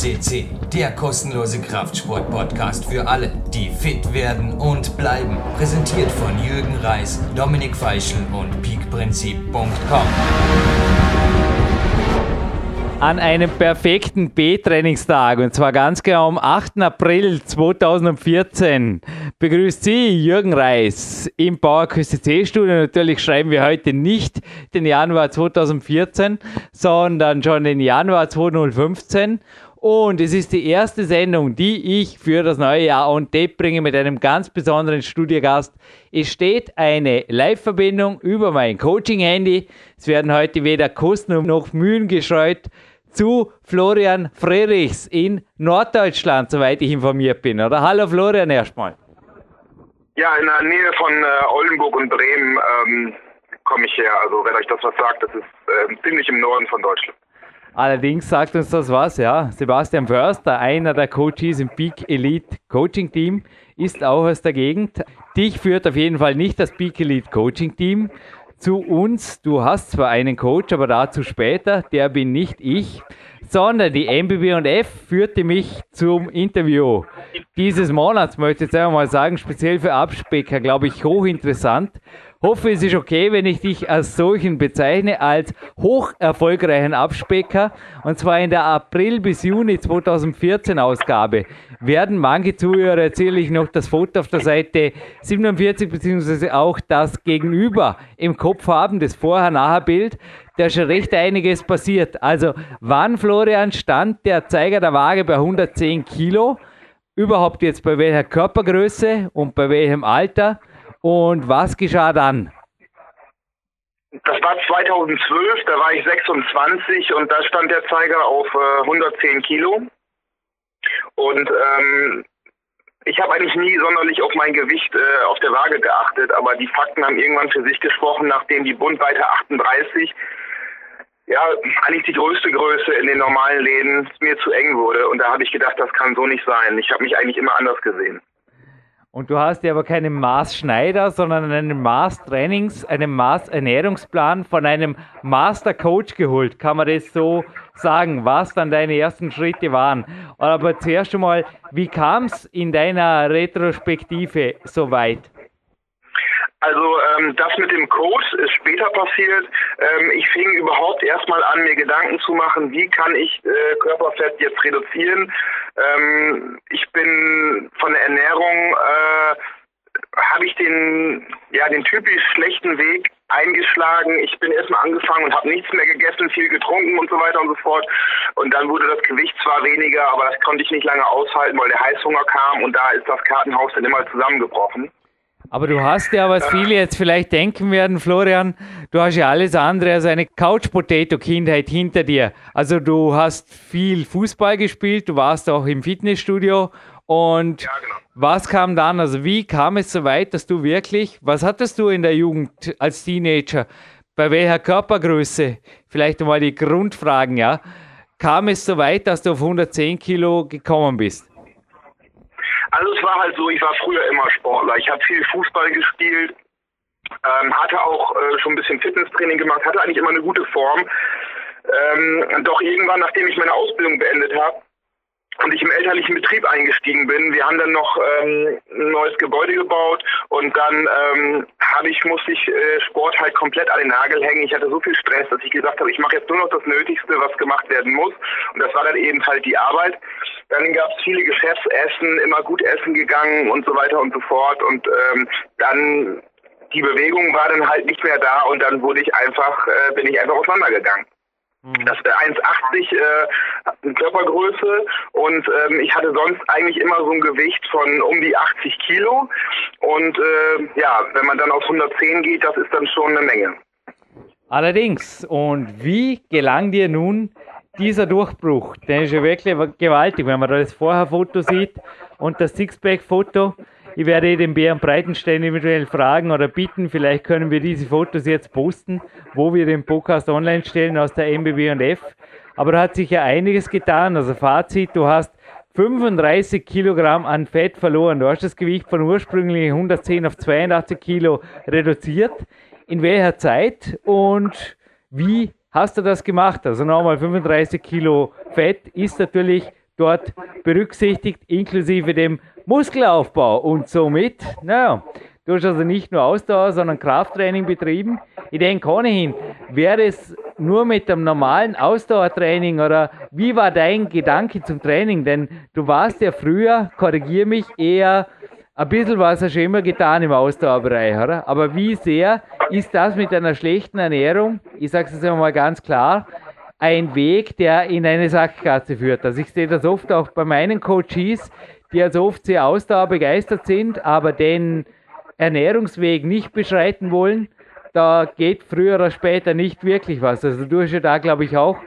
CC, der kostenlose Kraftsport-Podcast für alle, die fit werden und bleiben. Präsentiert von Jürgen Reis, Dominik Feischl und peakprinzip.com. An einem perfekten B-Trainingstag und zwar ganz genau am 8. April 2014 begrüßt Sie Jürgen Reis im Bauerküste C-Studio. Natürlich schreiben wir heute nicht den Januar 2014, sondern schon den Januar 2015. Und es ist die erste Sendung, die ich für das neue Jahr on Tape bringe mit einem ganz besonderen Studiogast. Es steht eine Live-Verbindung über mein Coaching-Handy. Es werden heute weder Kosten noch Mühen gescheut zu Florian Frerichs in Norddeutschland, soweit ich informiert bin. Oder hallo Florian erstmal. Ja, in der Nähe von äh, Oldenburg und Bremen ähm, komme ich her. Also wenn euch das was sagt, das ist äh, ziemlich im Norden von Deutschland. Allerdings sagt uns das was, ja. Sebastian Förster, einer der Coaches im Peak Elite Coaching Team, ist auch aus der Gegend. Dich führt auf jeden Fall nicht das Peak Elite Coaching Team zu uns. Du hast zwar einen Coach, aber dazu später. Der bin nicht ich, sondern die MBB und F führte mich zum Interview dieses Monats, möchte ich jetzt einfach mal sagen, speziell für Abspecker, glaube ich, hochinteressant. Hoffe, es ist okay, wenn ich dich als solchen bezeichne, als hoch erfolgreichen Abspecker. Und zwar in der April bis Juni 2014 Ausgabe werden manche Zuhörer, erzähle ich noch das Foto auf der Seite 47, beziehungsweise auch das Gegenüber im Kopf haben, das Vorher-Nachher-Bild. Da ist schon recht einiges passiert. Also, wann, Florian, stand der Zeiger der Waage bei 110 Kilo? Überhaupt jetzt bei welcher Körpergröße und bei welchem Alter? Und was geschah dann? Das war 2012, da war ich 26 und da stand der Zeiger auf äh, 110 Kilo. Und ähm, ich habe eigentlich nie sonderlich auf mein Gewicht äh, auf der Waage geachtet, aber die Fakten haben irgendwann für sich gesprochen, nachdem die Bundweite 38 ja, eigentlich die größte Größe in den normalen Läden mir zu eng wurde. Und da habe ich gedacht, das kann so nicht sein. Ich habe mich eigentlich immer anders gesehen. Und du hast dir aber keinen Maßschneider, sondern einen Maßtrainings, einen Maßernährungsplan von einem Master-Coach geholt. Kann man das so sagen, was dann deine ersten Schritte waren? Aber zuerst einmal, wie kam es in deiner Retrospektive so weit? Also ähm, das mit dem Code ist später passiert. Ähm, ich fing überhaupt erstmal an, mir Gedanken zu machen, wie kann ich äh, Körperfett jetzt reduzieren. Ähm, ich bin von der Ernährung äh, habe ich den ja den typisch schlechten Weg eingeschlagen. Ich bin erstmal angefangen und habe nichts mehr gegessen, viel getrunken und so weiter und so fort. Und dann wurde das Gewicht zwar weniger, aber das konnte ich nicht lange aushalten, weil der Heißhunger kam und da ist das Kartenhaus dann immer zusammengebrochen. Aber du hast ja, was viele jetzt vielleicht denken werden, Florian, du hast ja alles andere als eine Couch-Potato-Kindheit hinter dir. Also du hast viel Fußball gespielt, du warst auch im Fitnessstudio und ja, genau. was kam dann? Also wie kam es so weit, dass du wirklich, was hattest du in der Jugend als Teenager? Bei welcher Körpergröße? Vielleicht einmal die Grundfragen, ja. Kam es so weit, dass du auf 110 Kilo gekommen bist? Also es war halt so, ich war früher immer Sportler. Ich habe viel Fußball gespielt, ähm, hatte auch äh, schon ein bisschen Fitnesstraining gemacht, hatte eigentlich immer eine gute Form. Ähm, doch irgendwann, nachdem ich meine Ausbildung beendet habe, und ich im elterlichen Betrieb eingestiegen bin. Wir haben dann noch ähm, ein neues Gebäude gebaut und dann ähm, habe ich musste ich äh, Sport halt komplett an den Nagel hängen. Ich hatte so viel Stress, dass ich gesagt habe, ich mache jetzt nur noch das Nötigste, was gemacht werden muss. Und das war dann eben halt die Arbeit. Dann gab es viele Geschäftsessen, immer gut essen gegangen und so weiter und so fort. Und ähm, dann die Bewegung war dann halt nicht mehr da und dann wurde ich einfach, äh, bin ich einfach auseinandergegangen. Mhm. Das wäre 1,80 äh, Körpergröße und ähm, ich hatte sonst eigentlich immer so ein Gewicht von um die 80 Kilo und äh, ja, wenn man dann auf 110 geht, das ist dann schon eine Menge. Allerdings, und wie gelang dir nun dieser Durchbruch? Der ist ja wirklich gewaltig, wenn man da das Vorherfoto sieht und das Sixpack-Foto. Ich werde den Bären Breitenstein eventuell fragen oder bitten, vielleicht können wir diese Fotos jetzt posten, wo wir den Podcast online stellen aus der MBW und F. Aber da hat sich ja einiges getan. Also Fazit, du hast 35 Kilogramm an Fett verloren. Du hast das Gewicht von ursprünglich 110 auf 82 Kilo reduziert. In welcher Zeit und wie hast du das gemacht? Also nochmal 35 Kilo Fett ist natürlich dort berücksichtigt, inklusive dem Muskelaufbau. Und somit, naja, du hast also nicht nur Ausdauer, sondern Krafttraining betrieben. Ich denke ohnehin, wäre es nur mit dem normalen Ausdauertraining oder wie war dein Gedanke zum Training? Denn du warst ja früher, korrigier mich, eher ein bisschen was hast du immer getan im Ausdauerbereich, oder? Aber wie sehr ist das mit einer schlechten Ernährung, ich sage es jetzt mal ganz klar, ein Weg, der in eine Sackgasse führt? Also ich sehe das oft auch bei meinen Coaches, die also oft sehr ausdauerbegeistert sind, aber den Ernährungsweg nicht beschreiten wollen, da geht früher oder später nicht wirklich was. Also du hast ja da, glaube ich, auch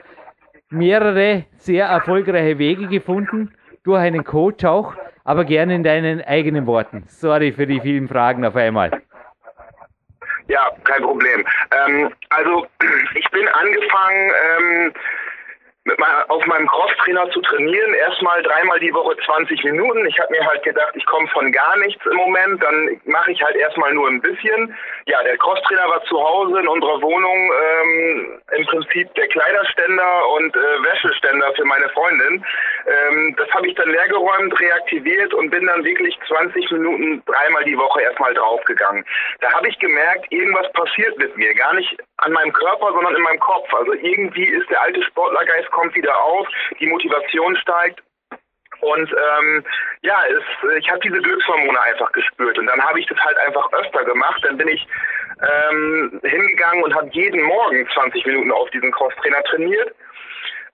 mehrere sehr erfolgreiche Wege gefunden, durch einen Coach auch aber gerne in deinen eigenen Worten. Sorry für die vielen Fragen auf einmal. Ja, kein Problem. Ähm, also ich bin angefangen, ähm, mit mein, auf meinem Crosstrainer zu trainieren. Erstmal dreimal die Woche 20 Minuten. Ich habe mir halt gedacht, ich komme von gar nichts im Moment. Dann mache ich halt erstmal nur ein bisschen. Ja, der Crosstrainer war zu Hause in unserer Wohnung ähm, im Prinzip der Kleiderständer und äh, Wäscheständer für meine Freundin. Ähm, das habe ich dann leergeräumt, reaktiviert und bin dann wirklich 20 Minuten dreimal die Woche erstmal draufgegangen. Da habe ich gemerkt, irgendwas passiert mit mir. Gar nicht an meinem Körper, sondern in meinem Kopf. Also irgendwie ist der alte Sportlergeist kommt wieder auf, die Motivation steigt. Und ähm, ja, es, ich habe diese Glückshormone einfach gespürt. Und dann habe ich das halt einfach öfter gemacht. Dann bin ich ähm, hingegangen und habe jeden Morgen 20 Minuten auf diesen Crosstrainer trainiert.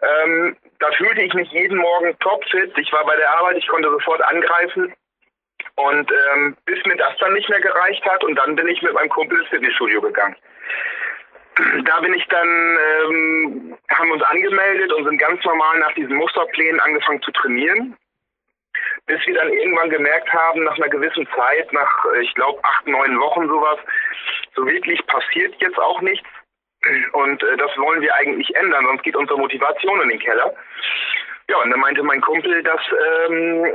Ähm, da fühlte ich mich jeden Morgen topfit. Ich war bei der Arbeit, ich konnte sofort angreifen. Und ähm, bis mir das dann nicht mehr gereicht hat und dann bin ich mit meinem Kumpel ins Fitnessstudio gegangen da bin ich dann, ähm, haben uns angemeldet und sind ganz normal nach diesen Musterplänen angefangen zu trainieren. Bis wir dann irgendwann gemerkt haben, nach einer gewissen Zeit, nach, ich glaube, acht, neun Wochen sowas, so wirklich passiert jetzt auch nichts. Und äh, das wollen wir eigentlich ändern, sonst geht unsere Motivation in den Keller. Ja, und dann meinte mein Kumpel, dass ähm,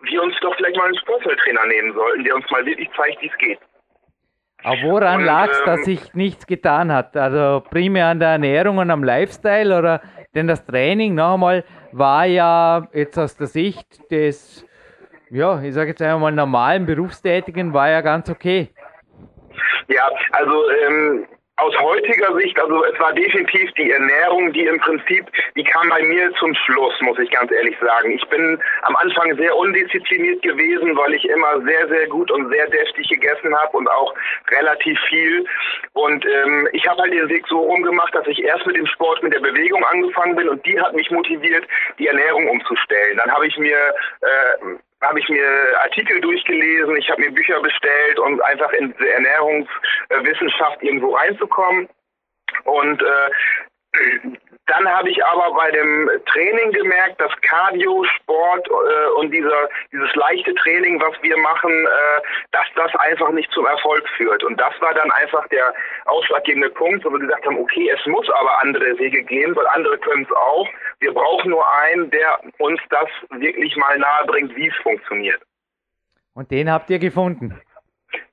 wir uns doch vielleicht mal einen Sporttrainer nehmen sollten, der uns mal wirklich zeigt, wie es geht. Aber woran lag es, ähm, dass sich nichts getan hat? Also primär an der Ernährung und am Lifestyle oder denn das Training noch einmal war ja jetzt aus der Sicht des, ja, ich sage jetzt einmal normalen Berufstätigen, war ja ganz okay. Ja, also ähm, aus heutiger Sicht, also es war definitiv die Ernährung, die im Prinzip, die kam bei mir zum Schluss, muss ich ganz ehrlich sagen. Ich bin am Anfang sehr undiszipliniert gewesen, weil ich immer sehr, sehr gut und sehr deftig gegessen habe und auch relativ viel. Und ähm, ich habe halt den Weg so rumgemacht, dass ich erst mit dem Sport, mit der Bewegung angefangen bin und die hat mich motiviert, die Ernährung umzustellen. Dann habe ich mir äh, habe ich mir Artikel durchgelesen, ich habe mir Bücher bestellt, um einfach in diese Ernährungswissenschaft irgendwo reinzukommen. Und äh, dann habe ich aber bei dem Training gemerkt, dass Cardio, Sport äh, und dieser, dieses leichte Training, was wir machen, äh, dass das einfach nicht zum Erfolg führt. Und das war dann einfach der ausschlaggebende Punkt, wo wir gesagt haben, okay, es muss aber andere Wege gehen, weil andere können es auch. Wir brauchen nur einen, der uns das wirklich mal nahe bringt, wie es funktioniert. Und den habt ihr gefunden?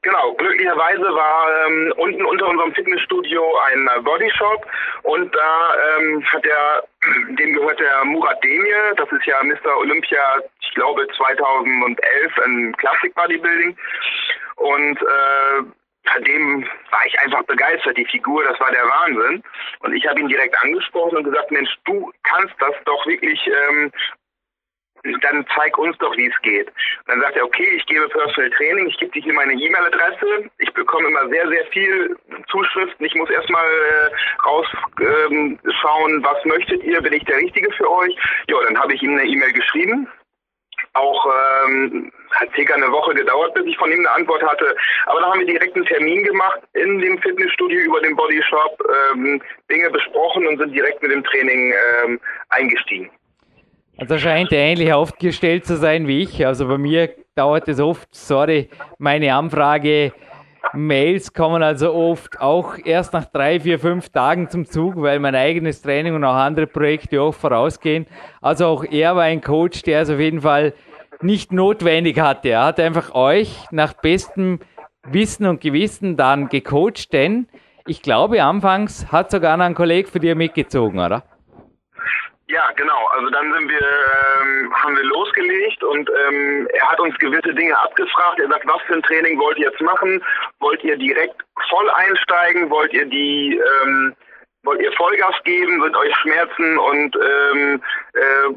Genau, glücklicherweise war ähm, unten unter unserem Fitnessstudio ein äh, Bodyshop und da ähm, hat der, dem gehört der Murat Demir, das ist ja Mr. Olympia, ich glaube 2011 in Classic Bodybuilding und äh, von dem war ich einfach begeistert, die Figur, das war der Wahnsinn. Und ich habe ihn direkt angesprochen und gesagt, Mensch, du kannst das doch wirklich ähm, dann zeig uns doch, wie es geht. Und dann sagt er, okay, ich gebe Personal Training, ich gebe dir hier meine E-Mail-Adresse, ich bekomme immer sehr, sehr viel Zuschriften, ich muss erstmal äh, rausschauen, ähm, was möchtet ihr, bin ich der Richtige für euch? Ja, dann habe ich ihm eine E-Mail geschrieben, auch ähm, hat circa eine Woche gedauert, bis ich von ihm eine Antwort hatte. Aber da haben wir direkt einen Termin gemacht in dem Fitnessstudio über den Bodyshop, ähm, Dinge besprochen und sind direkt mit dem Training ähm, eingestiegen. Also scheint er ähnlich aufgestellt zu sein wie ich. Also bei mir dauert es oft, sorry, meine Anfrage, Mails kommen also oft auch erst nach drei, vier, fünf Tagen zum Zug, weil mein eigenes Training und auch andere Projekte auch vorausgehen. Also auch er war ein Coach, der es auf jeden Fall nicht notwendig hatte. Er hat einfach euch nach bestem Wissen und Gewissen dann gecoacht, denn ich glaube, anfangs hat sogar noch ein Kollege für dir mitgezogen, oder? Ja, genau. Also dann sind wir, ähm, haben wir losgelegt und ähm, er hat uns gewisse Dinge abgefragt. Er sagt, was für ein Training wollt ihr jetzt machen? Wollt ihr direkt voll einsteigen? Wollt ihr die, ähm, wollt ihr Vollgas geben? Sind euch Schmerzen und ähm, äh,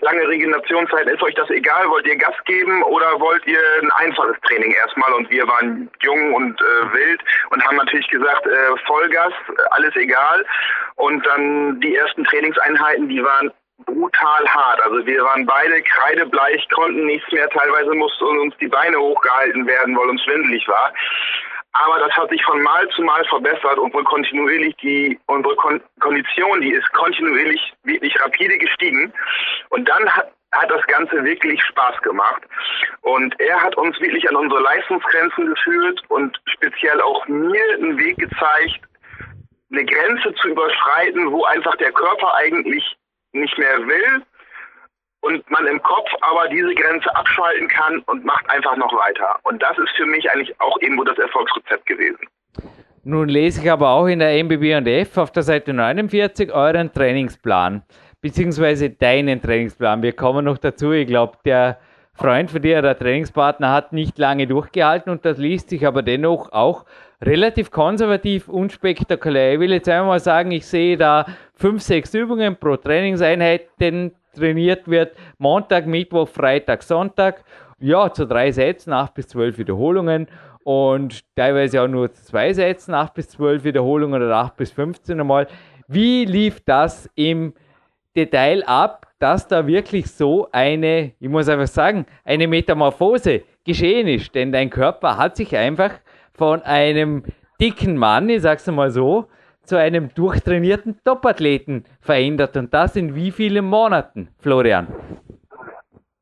lange Regenerationszeit, ist euch das egal? Wollt ihr Gas geben oder wollt ihr ein einfaches Training erstmal? Und wir waren jung und äh, wild und haben natürlich gesagt, äh, Vollgas, alles egal. Und dann die ersten Trainingseinheiten, die waren brutal hart. Also wir waren beide kreidebleich, konnten nichts mehr. Teilweise mussten uns die Beine hochgehalten werden, weil uns schwindelig war. Aber das hat sich von Mal zu Mal verbessert und wohl kontinuierlich die, unsere Kon Kondition, die ist kontinuierlich wirklich rapide gestiegen. Und dann hat, hat das Ganze wirklich Spaß gemacht. Und er hat uns wirklich an unsere Leistungsgrenzen geführt und speziell auch mir einen Weg gezeigt, eine Grenze zu überschreiten, wo einfach der Körper eigentlich nicht mehr will und man im Kopf aber diese Grenze abschalten kann und macht einfach noch weiter. Und das ist für mich eigentlich auch irgendwo das Erfolgsrezept gewesen. Nun lese ich aber auch in der MBB&F auf der Seite 49 euren Trainingsplan, beziehungsweise deinen Trainingsplan. Wir kommen noch dazu. Ich glaube, der Freund von dir, der Trainingspartner, hat nicht lange durchgehalten und das liest sich aber dennoch auch relativ konservativ, unspektakulär. Ich will jetzt einmal sagen, ich sehe da fünf, sechs Übungen pro Trainingseinheit, denn trainiert wird. Montag, Mittwoch, Freitag, Sonntag. Ja, zu drei Sätzen, acht bis zwölf Wiederholungen und teilweise auch nur zwei Sätzen, acht bis zwölf Wiederholungen oder acht bis 15 einmal. Wie lief das im Detail ab, dass da wirklich so eine, ich muss einfach sagen, eine Metamorphose geschehen ist? Denn dein Körper hat sich einfach von einem dicken Mann, ich sag's mal so, zu einem durchtrainierten Topathleten verändert und das in wie vielen Monaten, Florian?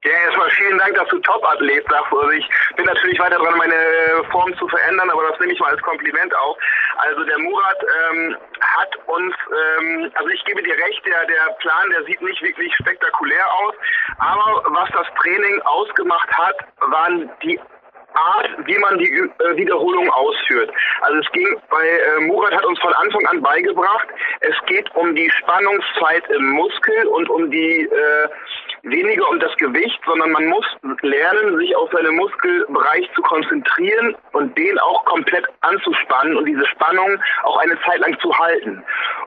Ja, erstmal vielen Dank, dass du Topathlet sagst. Also ich bin natürlich weiter dran, meine Form zu verändern, aber das nehme ich mal als Kompliment auf. Also der Murat ähm, hat uns, ähm, also ich gebe dir recht, der, der Plan, der sieht nicht wirklich spektakulär aus, aber was das Training ausgemacht hat, waren die Art, wie man die äh, Wiederholung ausführt. Also es ging bei äh, Murat hat uns von Anfang an beigebracht, es geht um die Spannungszeit im Muskel und um die äh, weniger um das Gewicht, sondern man muss lernen, sich auf seinen Muskelbereich zu konzentrieren und den auch komplett anzuspannen und diese Spannung auch eine Zeit lang zu halten.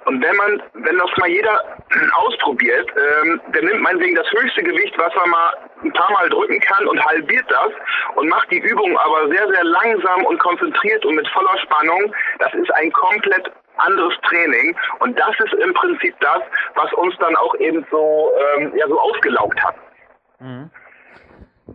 Und wenn man, wenn das mal jeder ausprobiert, ähm, der nimmt meinetwegen das höchste Gewicht, was er mal ein paar Mal drücken kann und halbiert das und macht die Übung aber sehr, sehr langsam und konzentriert und mit voller Spannung. Das ist ein komplett anderes Training. Und das ist im Prinzip das, was uns dann auch eben so, ähm, ja, so ausgelaugt hat. Mhm.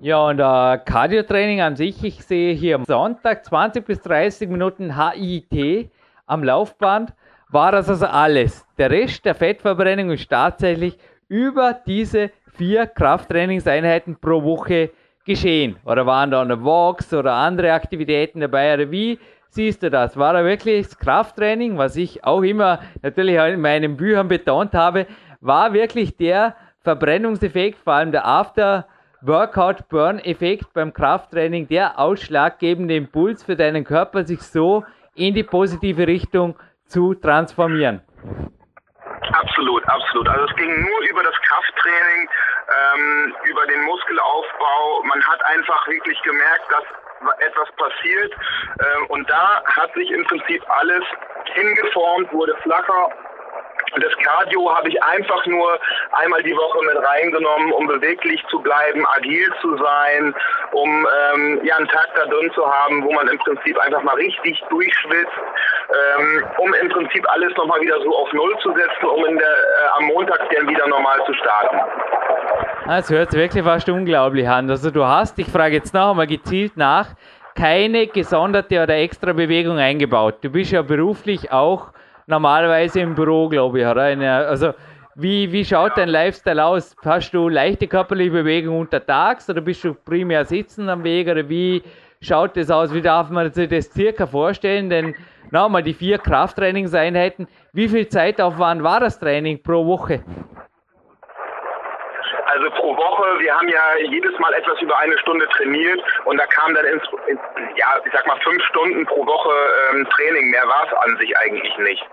Ja, und äh, Cardio-Training an sich, ich sehe hier am Sonntag 20 bis 30 Minuten HIT am Laufband, war das also alles. Der Rest der Fettverbrennung ist tatsächlich über diese vier Krafttrainingseinheiten pro Woche geschehen. Oder waren da eine Walks oder andere Aktivitäten dabei? Oder wie siehst du das? War da wirklich das Krafttraining, was ich auch immer natürlich in meinen Büchern betont habe, war wirklich der Verbrennungseffekt, vor allem der After Workout Burn Effekt beim Krafttraining, der ausschlaggebende Impuls für deinen Körper, sich so in die positive Richtung zu transformieren. Absolut, absolut. Also es ging nur über das Krafttraining, ähm, über den Muskelaufbau. Man hat einfach wirklich gemerkt, dass etwas passiert. Ähm, und da hat sich im Prinzip alles hingeformt, wurde flacher. Das Cardio habe ich einfach nur einmal die Woche mit reingenommen, um beweglich zu bleiben, agil zu sein, um ähm, ja einen Tag da drin zu haben, wo man im Prinzip einfach mal richtig durchschwitzt, ähm, um im Prinzip alles nochmal wieder so auf Null zu setzen, um der, äh, am Montag dann wieder normal zu starten. Das hört sich wirklich fast unglaublich an. Also du hast, ich frage jetzt noch einmal gezielt nach, keine gesonderte oder extra Bewegung eingebaut. Du bist ja beruflich auch normalerweise im Büro, glaube ich, oder? Also wie, wie schaut dein Lifestyle aus? Hast du leichte körperliche Bewegung untertags oder bist du primär sitzen am Weg oder wie schaut das aus? Wie darf man sich das circa vorstellen? Denn nochmal die vier Krafttrainingseinheiten, wie viel Zeitaufwand war das Training pro Woche? Also pro Woche, wir haben ja jedes Mal etwas über eine Stunde trainiert und da kam dann ins, in, ja, ich sag mal fünf Stunden pro Woche ähm, Training. Mehr war es an sich eigentlich nicht.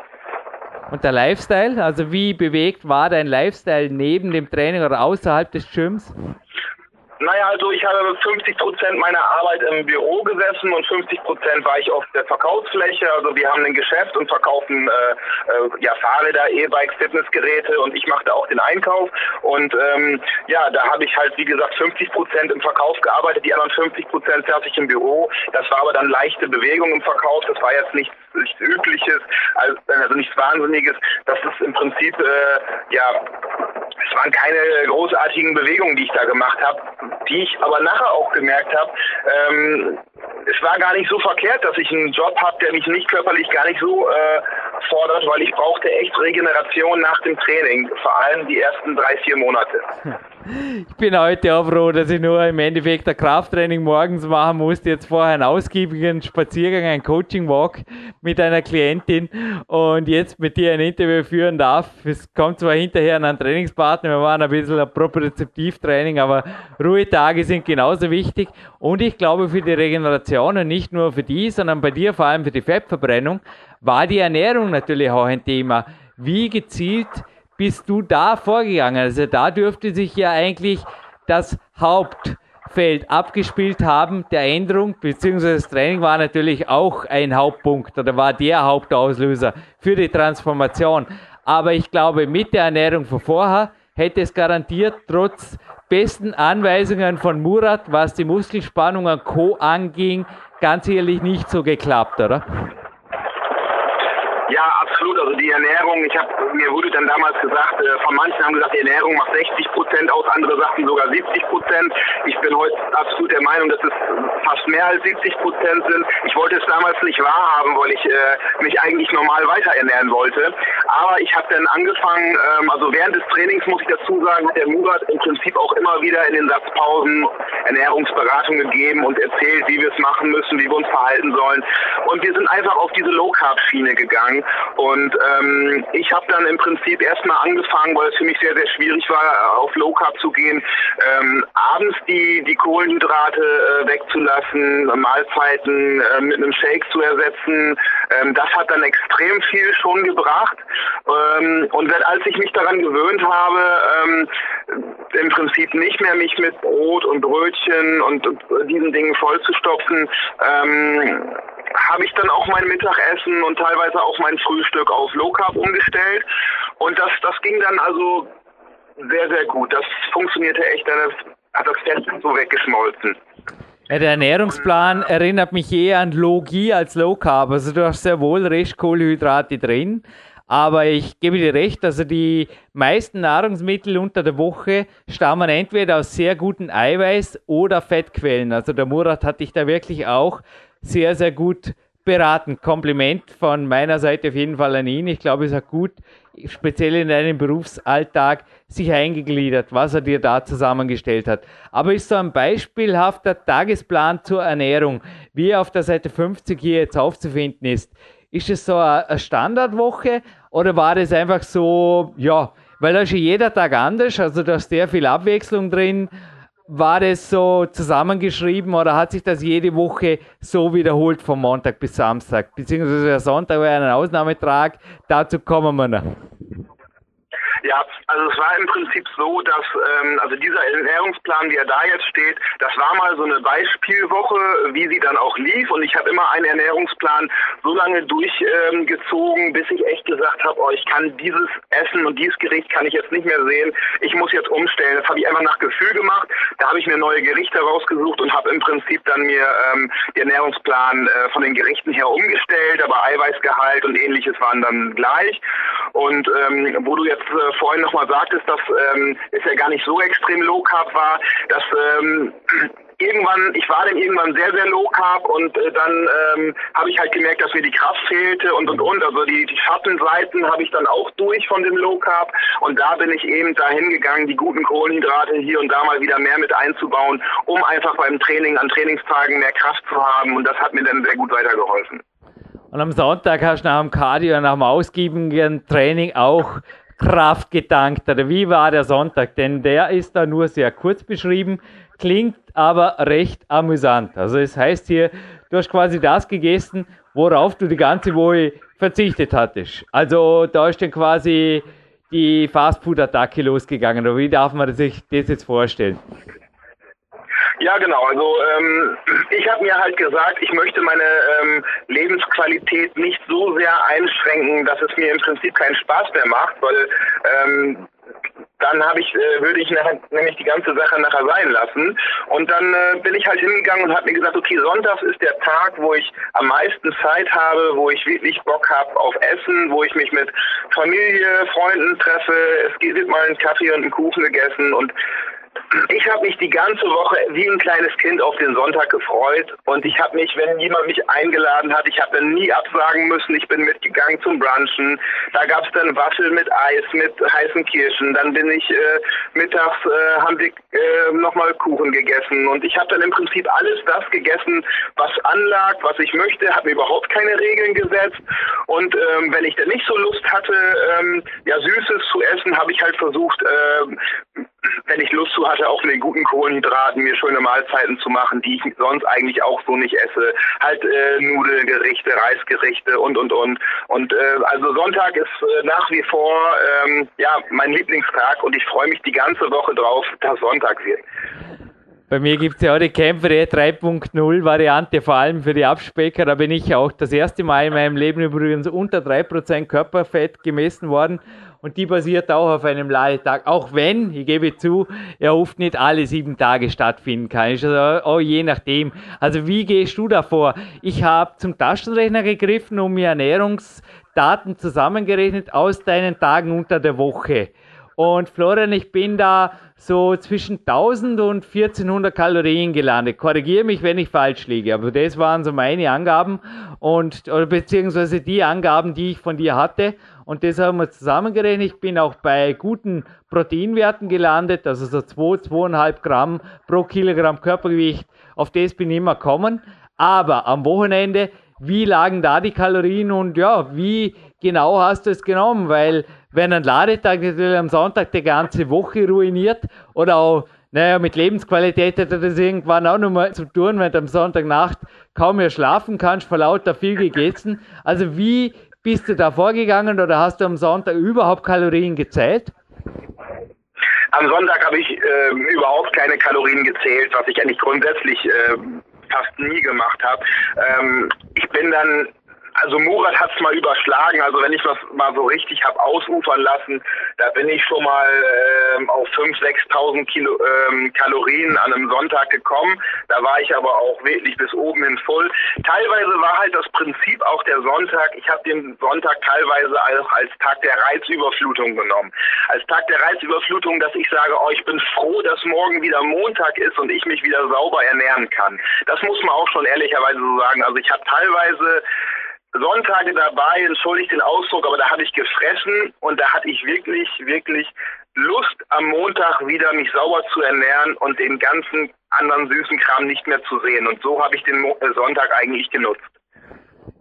Und der Lifestyle, also wie bewegt war dein Lifestyle neben dem Training oder außerhalb des Gyms? Naja, also ich habe 50 Prozent meiner Arbeit im Büro gesessen und 50 Prozent war ich auf der Verkaufsfläche. Also wir haben ein Geschäft und verkaufen äh, äh, ja Fahrräder, E-Bikes, Fitnessgeräte und ich machte auch den Einkauf. Und ähm, ja, da habe ich halt wie gesagt 50 Prozent im Verkauf gearbeitet, die anderen 50 Prozent ich im Büro. Das war aber dann leichte Bewegung im Verkauf. Das war jetzt nichts, nichts Übliches, also, also nichts Wahnsinniges. Das ist im Prinzip äh, ja es waren keine großartigen Bewegungen, die ich da gemacht habe, die ich aber nachher auch gemerkt habe, ähm, es war gar nicht so verkehrt, dass ich einen Job habe, der mich nicht körperlich gar nicht so äh, fordert, weil ich brauchte echt Regeneration nach dem Training, vor allem die ersten drei, vier Monate. Ich bin heute auch froh, dass ich nur im Endeffekt ein Krafttraining morgens machen musste. Jetzt vorher einen ausgiebigen Spaziergang, einen Coaching-Walk mit einer Klientin und jetzt mit dir ein Interview führen darf. Es kommt zwar hinterher an einen Trainingspartner, wir waren ein bisschen ein Propriozeptiv-Training, aber Ruhetage sind genauso wichtig und ich glaube für die Regeneration und nicht nur für die, sondern bei dir vor allem für die Fettverbrennung war die Ernährung natürlich auch ein Thema. Wie gezielt bist du da vorgegangen? Also da dürfte sich ja eigentlich das Hauptfeld abgespielt haben der Änderung, beziehungsweise das Training war natürlich auch ein Hauptpunkt oder war der Hauptauslöser für die Transformation. Aber ich glaube, mit der Ernährung von vorher hätte es garantiert trotz besten Anweisungen von Murat, was die Muskelspannung und Co. anging, ganz ehrlich nicht so geklappt, oder? Ja, absolut. Also die Ernährung, ich habe mir wurde dann damals gesagt, äh, von manchen haben gesagt, die Ernährung macht 60 Prozent aus, andere sagten sogar 70 Prozent. Ich bin heute absolut der Meinung, dass es fast mehr als 70 Prozent sind. Ich wollte es damals nicht wahrhaben, weil ich äh, mich eigentlich normal weiter ernähren wollte. Aber ich habe dann angefangen, ähm, also während des Trainings muss ich dazu sagen, hat der Murat im Prinzip auch immer wieder in den Satzpausen Ernährungsberatung gegeben und erzählt, wie wir es machen müssen, wie wir uns verhalten sollen. Und wir sind einfach auf diese Low Carb Schiene gegangen. Und ähm, ich habe dann im Prinzip erstmal angefangen, weil es für mich sehr, sehr schwierig war, auf Low Carb zu gehen, ähm, abends die, die Kohlenhydrate äh, wegzulassen, Mahlzeiten äh, mit einem Shake zu ersetzen. Ähm, das hat dann extrem viel schon gebracht. Ähm, und als ich mich daran gewöhnt habe, ähm, im Prinzip nicht mehr mich mit Brot und Brötchen und, und diesen Dingen vollzustopfen, ähm, habe ich dann auch mein Mittagessen und teilweise auch mein Frühstück auf Low Carb umgestellt. Und das, das ging dann also sehr, sehr gut. Das funktionierte echt, das hat das Fest so weggeschmolzen. Der Ernährungsplan erinnert mich eher an Logie als Low Carb. Also du hast sehr wohl Restkohlenhydrate drin. Aber ich gebe dir recht, also die meisten Nahrungsmittel unter der Woche stammen entweder aus sehr guten Eiweiß- oder Fettquellen. Also der Murat hat dich da wirklich auch sehr, sehr gut beraten. Kompliment von meiner Seite auf jeden Fall an ihn. Ich glaube, es hat gut, speziell in deinem Berufsalltag, sich eingegliedert, was er dir da zusammengestellt hat. Aber ist so ein beispielhafter Tagesplan zur Ernährung, wie er auf der Seite 50 hier jetzt aufzufinden ist. Ist es so eine Standardwoche oder war das einfach so, ja, weil da ist ja jeder Tag anders, also da ist sehr viel Abwechslung drin war das so zusammengeschrieben oder hat sich das jede Woche so wiederholt von Montag bis Samstag? Beziehungsweise der Sonntag war ein Ausnahmetrag, dazu kommen wir noch. Ja, also es war im Prinzip so, dass ähm, also dieser Ernährungsplan, wie er da jetzt steht, das war mal so eine Beispielwoche, wie sie dann auch lief. Und ich habe immer einen Ernährungsplan so lange durchgezogen, ähm, bis ich echt gesagt habe, oh, ich kann dieses Essen und dieses Gericht kann ich jetzt nicht mehr sehen. Ich muss jetzt umstellen. Das habe ich einfach nach Gefühl gemacht. Da habe ich mir neue Gerichte rausgesucht und habe im Prinzip dann mir ähm, den Ernährungsplan äh, von den Gerichten her umgestellt, aber Eiweißgehalt und ähnliches waren dann gleich. Und ähm, wo du jetzt äh, vorhin nochmal sagtest, dass ähm, es ja gar nicht so extrem Low Carb war, dass ähm, irgendwann, ich war dann irgendwann sehr, sehr low carb und äh, dann ähm, habe ich halt gemerkt, dass mir die Kraft fehlte und und und. Also die, die Schattenseiten habe ich dann auch durch von dem Low Carb und da bin ich eben dahin gegangen, die guten Kohlenhydrate hier und da mal wieder mehr mit einzubauen, um einfach beim Training an Trainingstagen mehr Kraft zu haben und das hat mir dann sehr gut weitergeholfen. Und am Sonntag hast du nach dem Cardio, nach dem ausgiebigen Training auch Kraft getankt. Oder wie war der Sonntag? Denn der ist da nur sehr kurz beschrieben, klingt aber recht amüsant. Also es heißt hier, du hast quasi das gegessen, worauf du die ganze Woche verzichtet hattest. Also da ist dann quasi die Fastfood-Attacke losgegangen. Oder wie darf man sich das jetzt vorstellen? Ja, genau. Also ähm, ich habe mir halt gesagt, ich möchte meine ähm, Lebensqualität nicht so sehr einschränken, dass es mir im Prinzip keinen Spaß mehr macht, weil ähm, dann habe ich, äh, würde ich nachher, nämlich die ganze Sache nachher sein lassen. Und dann äh, bin ich halt hingegangen und habe mir gesagt, okay, Sonntags ist der Tag, wo ich am meisten Zeit habe, wo ich wirklich Bock habe auf Essen, wo ich mich mit Familie, Freunden treffe. Es wird mal einen Kaffee und einen Kuchen gegessen und ich habe mich die ganze Woche wie ein kleines Kind auf den Sonntag gefreut und ich habe mich, wenn jemand mich eingeladen hat, ich habe dann nie absagen müssen. Ich bin mitgegangen zum Brunchen. Da gab es dann Waffel mit Eis, mit heißen Kirschen. Dann bin ich äh, mittags äh, haben wir äh, nochmal Kuchen gegessen und ich habe dann im Prinzip alles das gegessen, was anlag, was ich möchte. Habe mir überhaupt keine Regeln gesetzt und ähm, wenn ich dann nicht so Lust hatte, ähm, ja Süßes zu essen, habe ich halt versucht, äh, wenn ich Lust zu hatte, auch mit guten Kohlenhydraten mir schöne Mahlzeiten zu machen, die ich sonst eigentlich auch so nicht esse. Halt äh, Nudelgerichte, Reisgerichte und und und. Und äh, also Sonntag ist äh, nach wie vor ähm, ja mein Lieblingstag und ich freue mich die ganze Woche drauf, dass Sonntag wird. Bei mir gibt es ja auch die Kämpfer 3.0 Variante, vor allem für die Abspecker. Da bin ich auch das erste Mal in meinem Leben übrigens unter 3% Körperfett gemessen worden und die basiert auch auf einem Ladetag. Auch wenn, ich gebe zu, er oft nicht alle sieben Tage stattfinden kann. Also auch je nachdem. Also wie gehst du davor? Ich habe zum Taschenrechner gegriffen und mir Ernährungsdaten zusammengerechnet aus deinen Tagen unter der Woche. Und Florian, ich bin da so zwischen 1000 und 1400 Kalorien gelandet. Korrigiere mich, wenn ich falsch liege, aber das waren so meine Angaben und oder beziehungsweise die Angaben, die ich von dir hatte. Und das haben wir zusammengerechnet. Ich bin auch bei guten Proteinwerten gelandet, also so 2, 2,5 Gramm pro Kilogramm Körpergewicht. Auf das bin ich immer gekommen. Aber am Wochenende, wie lagen da die Kalorien und ja, wie genau hast du es genommen? Weil wenn ein Ladetag natürlich am Sonntag die ganze Woche ruiniert oder auch, naja, mit Lebensqualität hat das irgendwann auch nochmal zu tun, wenn du am Sonntagnacht kaum mehr schlafen kannst, vor lauter viel gegessen. Also wie bist du da vorgegangen oder hast du am Sonntag überhaupt Kalorien gezählt? Am Sonntag habe ich äh, überhaupt keine Kalorien gezählt, was ich eigentlich grundsätzlich äh, fast nie gemacht habe. Ähm, ich bin dann also Murat hat es mal überschlagen. Also wenn ich was mal so richtig habe ausufern lassen, da bin ich schon mal ähm, auf 5.000, 6.000 Kilo, ähm, Kalorien an einem Sonntag gekommen. Da war ich aber auch wirklich bis oben hin voll. Teilweise war halt das Prinzip auch der Sonntag. Ich habe den Sonntag teilweise auch als Tag der Reizüberflutung genommen. Als Tag der Reizüberflutung, dass ich sage, oh, ich bin froh, dass morgen wieder Montag ist und ich mich wieder sauber ernähren kann. Das muss man auch schon ehrlicherweise so sagen. Also ich habe teilweise Sonntage dabei, entschuldigt den Ausdruck, aber da hatte ich gefressen und da hatte ich wirklich, wirklich Lust am Montag wieder mich sauber zu ernähren und den ganzen anderen süßen Kram nicht mehr zu sehen. Und so habe ich den äh, Sonntag eigentlich genutzt.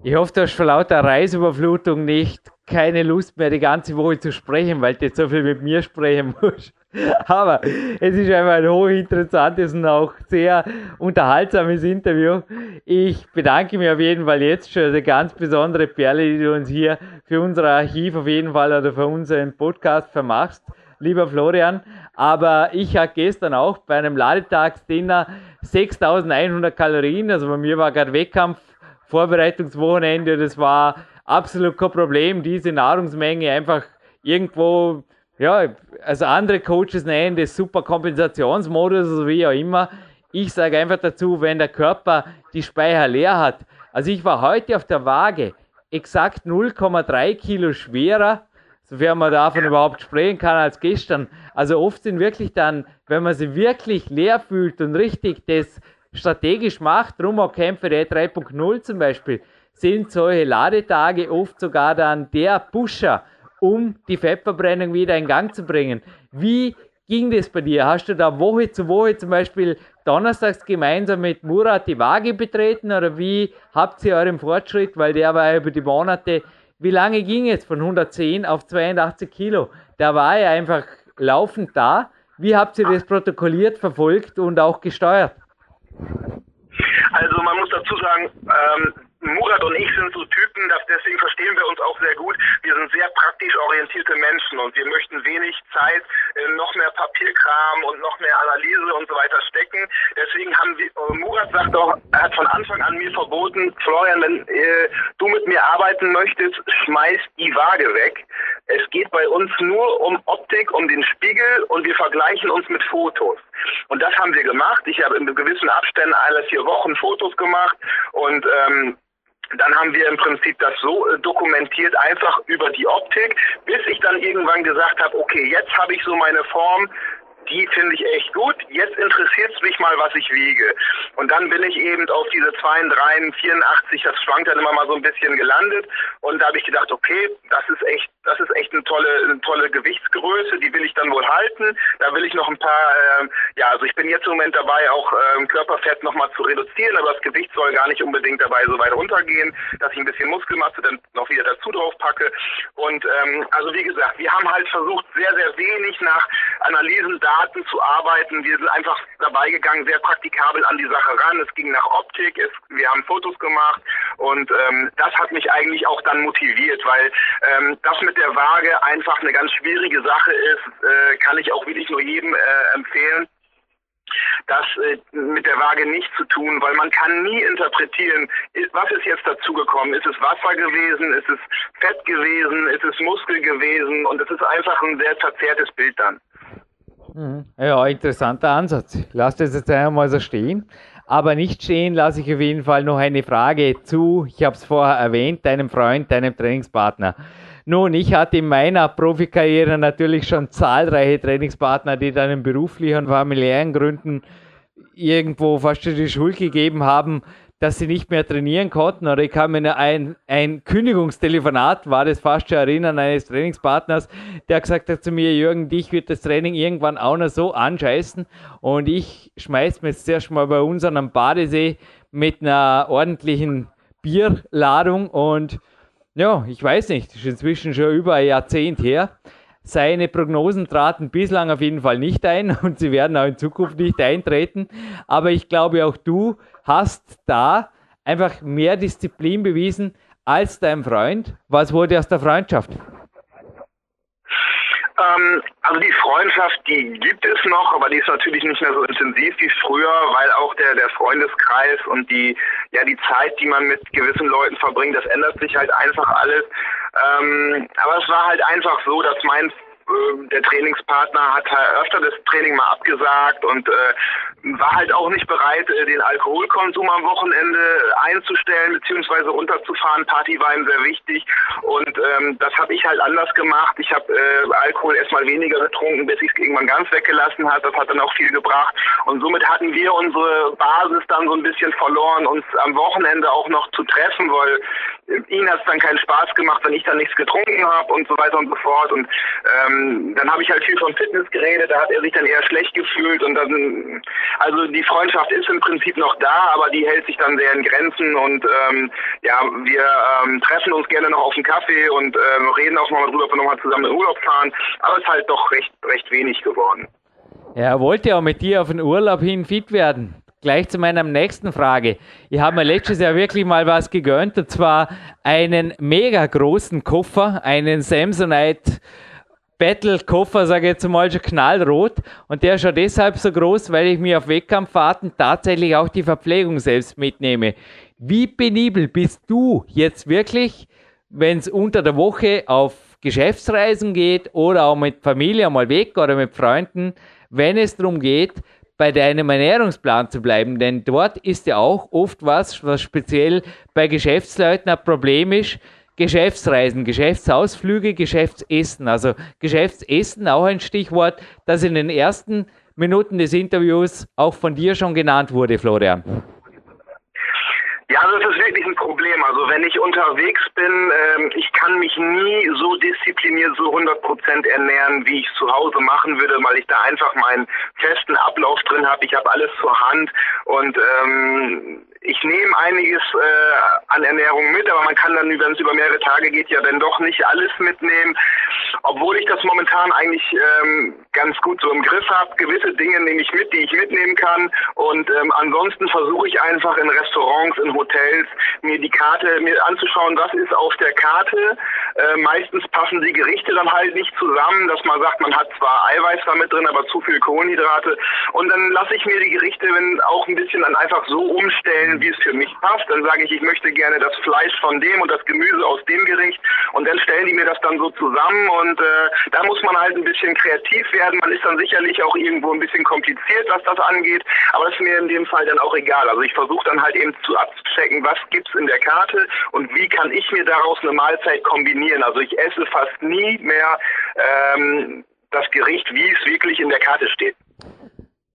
Ich hoffe, du hast vor lauter Reisüberflutung nicht keine Lust mehr, die ganze Woche zu sprechen, weil du jetzt so viel mit mir sprechen musst. Aber es ist einfach ein hochinteressantes und auch sehr unterhaltsames Interview. Ich bedanke mich auf jeden Fall jetzt schon eine ganz besondere Perle, die du uns hier für unser Archiv auf jeden Fall oder für unseren Podcast vermachst, lieber Florian. Aber ich hatte gestern auch bei einem Ladetagsdinner 6100 Kalorien. Also bei mir war gerade Wettkampf, Vorbereitungswochenende. Das war absolut kein Problem, diese Nahrungsmenge einfach irgendwo ja, also andere Coaches nennen das super Kompensationsmodus oder wie auch immer. Ich sage einfach dazu, wenn der Körper die Speicher leer hat. Also ich war heute auf der Waage exakt 0,3 Kilo schwerer, sofern man davon überhaupt sprechen kann, als gestern. Also oft sind wirklich dann, wenn man sie wirklich leer fühlt und richtig das strategisch macht, drum auch Kämpfe der 3.0 zum Beispiel, sind solche Ladetage oft sogar dann der Pusher, um die Fettverbrennung wieder in Gang zu bringen. Wie ging das bei dir? Hast du da Woche zu Woche zum Beispiel donnerstags gemeinsam mit Murat die Waage betreten oder wie habt ihr euren Fortschritt? Weil der war über die Monate, wie lange ging es von 110 auf 82 Kilo? Da war er einfach laufend da. Wie habt ihr das protokolliert, verfolgt und auch gesteuert? Also man muss dazu sagen, ähm, Murat und ich sind so Typen, dass deswegen verstehen wir uns auch sehr gut. Wir sind sehr praktisch orientierte Menschen und wir möchten wenig Zeit in noch mehr Papierkram und noch mehr Analyse und so weiter stecken. Deswegen haben wir, äh, Murat sagt auch, hat von Anfang an mir verboten, Florian, wenn äh, du mit mir arbeiten möchtest, schmeiß die Waage weg. Es geht bei uns nur um Optik, um den Spiegel und wir vergleichen uns mit Fotos. Und das haben wir gemacht. Ich habe in gewissen Abständen alle vier Wochen Fotos gemacht und ähm, dann haben wir im Prinzip das so äh, dokumentiert, einfach über die Optik, bis ich dann irgendwann gesagt habe, okay, jetzt habe ich so meine Form, die finde ich echt gut. Jetzt interessiert es mich mal, was ich wiege. Und dann bin ich eben auf diese 32, 84, das schwankt dann immer mal so ein bisschen gelandet. Und da habe ich gedacht, okay, das ist echt, das ist echt eine tolle, eine tolle Gewichtsgröße, die will ich dann wohl halten. Da will ich noch ein paar, äh, ja, also ich bin jetzt im Moment dabei, auch äh, Körperfett nochmal zu reduzieren, aber das Gewicht soll gar nicht unbedingt dabei so weit runtergehen, dass ich ein bisschen Muskelmasse dann noch wieder dazu drauf packe. Und ähm, also wie gesagt, wir haben halt versucht, sehr, sehr wenig nach Analysen da Daten zu arbeiten. Wir sind einfach dabei gegangen, sehr praktikabel an die Sache ran. Es ging nach Optik, es, wir haben Fotos gemacht und ähm, das hat mich eigentlich auch dann motiviert, weil ähm, das mit der Waage einfach eine ganz schwierige Sache ist, äh, kann ich auch wirklich nur jedem äh, empfehlen das äh, mit der Waage nicht zu tun, weil man kann nie interpretieren, was ist jetzt dazugekommen? Ist es Wasser gewesen? Ist es Fett gewesen? Ist es Muskel gewesen? Und es ist einfach ein sehr verzerrtes Bild dann. Mhm. Ja, interessanter Ansatz. Lass das jetzt einmal so stehen. Aber nicht stehen lasse ich auf jeden Fall noch eine Frage zu, ich habe es vorher erwähnt, deinem Freund, deinem Trainingspartner. Nun, ich hatte in meiner Profikarriere natürlich schon zahlreiche Trainingspartner, die dann in beruflichen und familiären Gründen irgendwo fast schon die Schuld gegeben haben, dass sie nicht mehr trainieren konnten. Oder ich kann mir ein, ein Kündigungstelefonat, war das fast schon erinnern, eines Trainingspartners, der gesagt hat zu mir, Jürgen, dich wird das Training irgendwann auch noch so anscheißen. Und ich schmeiß mir jetzt zuerst mal bei uns an einem Badesee mit einer ordentlichen Bierladung und ja, ich weiß nicht, ist inzwischen schon über ein Jahrzehnt her. Seine Prognosen traten bislang auf jeden Fall nicht ein und sie werden auch in Zukunft nicht eintreten. Aber ich glaube, auch du hast da einfach mehr Disziplin bewiesen als dein Freund. Was wurde aus der Freundschaft? Ähm, also die Freundschaft, die gibt es noch, aber die ist natürlich nicht mehr so intensiv wie früher, weil auch der, der Freundeskreis und die, ja, die Zeit, die man mit gewissen Leuten verbringt, das ändert sich halt einfach alles. Ähm, aber es war halt einfach so, dass mein äh, der Trainingspartner hat halt öfter das Training mal abgesagt und äh, war halt auch nicht bereit, äh, den Alkoholkonsum am Wochenende einzustellen bzw. runterzufahren. Party war ihm sehr wichtig und ähm, das habe ich halt anders gemacht. Ich habe äh, Alkohol erstmal weniger getrunken, bis ich es irgendwann ganz weggelassen hat. Das hat dann auch viel gebracht und somit hatten wir unsere Basis dann so ein bisschen verloren, uns am Wochenende auch noch zu treffen, weil ihn hat es dann keinen Spaß gemacht, wenn ich dann nichts getrunken habe und so weiter und so fort. Und ähm, dann habe ich halt viel von Fitness geredet, da hat er sich dann eher schlecht gefühlt und dann, also die Freundschaft ist im Prinzip noch da, aber die hält sich dann sehr in Grenzen und ähm, ja, wir ähm, treffen uns gerne noch auf einen Kaffee und ähm, reden auch mal drüber, ob wir nochmal zusammen in Urlaub fahren, aber es ist halt doch recht, recht wenig geworden. Er wollte auch mit dir auf den Urlaub hin fit werden gleich zu meiner nächsten Frage. Ich habe mir letztes Jahr wirklich mal was gegönnt, und zwar einen mega großen Koffer, einen Samsonite Battle-Koffer, sage ich jetzt mal, schon knallrot. Und der ist schon deshalb so groß, weil ich mir auf Wettkampffahrten tatsächlich auch die Verpflegung selbst mitnehme. Wie penibel bist du jetzt wirklich, wenn es unter der Woche auf Geschäftsreisen geht oder auch mit Familie mal weg oder mit Freunden, wenn es darum geht, bei deinem Ernährungsplan zu bleiben, denn dort ist ja auch oft was, was speziell bei Geschäftsleuten ein Problem ist. Geschäftsreisen, Geschäftsausflüge, Geschäftsessen. Also Geschäftsessen, auch ein Stichwort, das in den ersten Minuten des Interviews auch von dir schon genannt wurde, Florian. Ja, das ist wirklich ein Problem. Also wenn ich unterwegs bin, ähm, ich kann mich nie so diszipliniert so 100% ernähren, wie ich zu Hause machen würde, weil ich da einfach meinen festen Ablauf drin habe. Ich habe alles zur Hand und ähm, ich nehme einiges äh, an Ernährung mit, aber man kann dann, wenn es über mehrere Tage geht, ja dann doch nicht alles mitnehmen. obwohl ich das momentan eigentlich ähm, ganz gut so im Griff habe. Gewisse Dinge nehme ich mit, die ich mitnehmen kann. Und ähm, ansonsten versuche ich einfach in Restaurants, in Hotels mir die Karte mir anzuschauen, was ist auf der Karte. Äh, meistens passen die Gerichte dann halt nicht zusammen, dass man sagt, man hat zwar Eiweiß damit drin, aber zu viel Kohlenhydrate. Und dann lasse ich mir die Gerichte wenn auch ein bisschen dann einfach so umstellen, wie es für mich passt. Dann sage ich, ich möchte gerne das Fleisch von dem und das Gemüse aus dem Gericht. Und dann stellen die mir das dann so zusammen. Und äh, da muss man halt ein bisschen kreativ werden. Man ist dann sicherlich auch irgendwo ein bisschen kompliziert, was das angeht. Aber das ist mir in dem Fall dann auch egal. Also ich versuche dann halt eben zu abzuchecken, was gibt's in der Karte und wie kann ich mir daraus eine Mahlzeit kombinieren. Also ich esse fast nie mehr ähm, das Gericht, wie es wirklich in der Karte steht.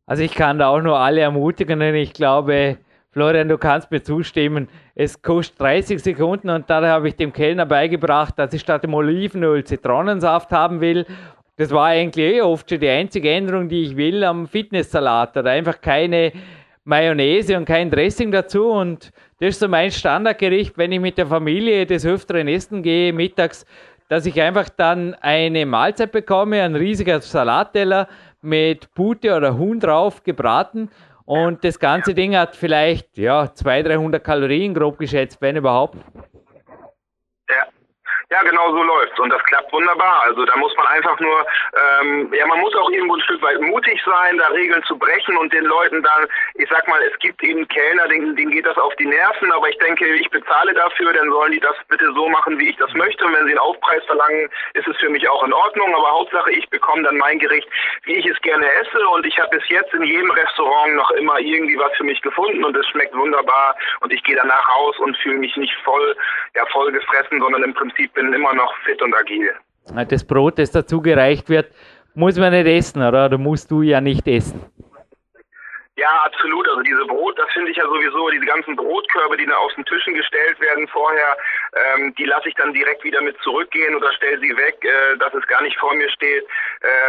Also ich kann da auch nur alle ermutigen, denn ich glaube, Florian, du kannst mir zustimmen, es kostet 30 Sekunden und da habe ich dem Kellner beigebracht, dass ich statt dem Olivenöl Zitronensaft haben will. Das war eigentlich eh oft schon die einzige Änderung, die ich will am Fitnesssalat oder einfach keine Mayonnaise und kein Dressing dazu und das ist so mein Standardgericht, wenn ich mit der Familie des Öfteren essen gehe, mittags, dass ich einfach dann eine Mahlzeit bekomme, ein riesiger Salatteller, mit Pute oder Huhn drauf gebraten. Und das ganze Ding hat vielleicht ja, 200, 300 Kalorien grob geschätzt, wenn überhaupt. Ja, genau so läuft's und das klappt wunderbar. Also da muss man einfach nur, ähm, ja, man muss auch irgendwo ein Stück weit mutig sein, da Regeln zu brechen und den Leuten dann, ich sag mal, es gibt eben Kellner, denen, denen geht das auf die Nerven, aber ich denke, ich bezahle dafür, dann sollen die das bitte so machen, wie ich das möchte. Und wenn sie einen Aufpreis verlangen, ist es für mich auch in Ordnung. Aber Hauptsache, ich bekomme dann mein Gericht, wie ich es gerne esse. Und ich habe bis jetzt in jedem Restaurant noch immer irgendwie was für mich gefunden und es schmeckt wunderbar. Und ich gehe danach raus und fühle mich nicht voll, ja, voll gefressen, sondern im Prinzip bin immer noch fit und agil. Das Brot, das dazu gereicht wird, muss man nicht essen, oder? Oder musst du ja nicht essen? Ja, absolut. Also diese Brot, das finde ich ja sowieso, diese ganzen Brotkörbe, die da auf den Tischen gestellt werden vorher, ähm, die lasse ich dann direkt wieder mit zurückgehen oder stelle sie weg, äh, dass es gar nicht vor mir steht.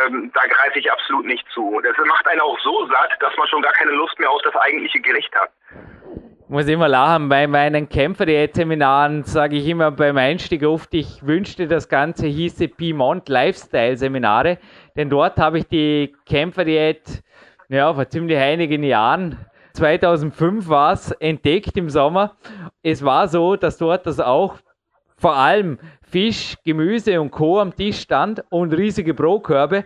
Ähm, da greife ich absolut nicht zu. Das macht einen auch so satt, dass man schon gar keine Lust mehr auf das eigentliche Gericht hat muss immer lachen. Bei meinen Kämpfer-Diät-Seminaren sage ich immer beim Einstieg oft, ich wünschte, das Ganze hieße Piemont Lifestyle-Seminare, denn dort habe ich die Kämpfer-Diät ja, vor ziemlich einigen Jahren 2005 war es, entdeckt im Sommer. Es war so, dass dort das auch vor allem Fisch, Gemüse und Co. am Tisch stand und riesige Brotkörbe.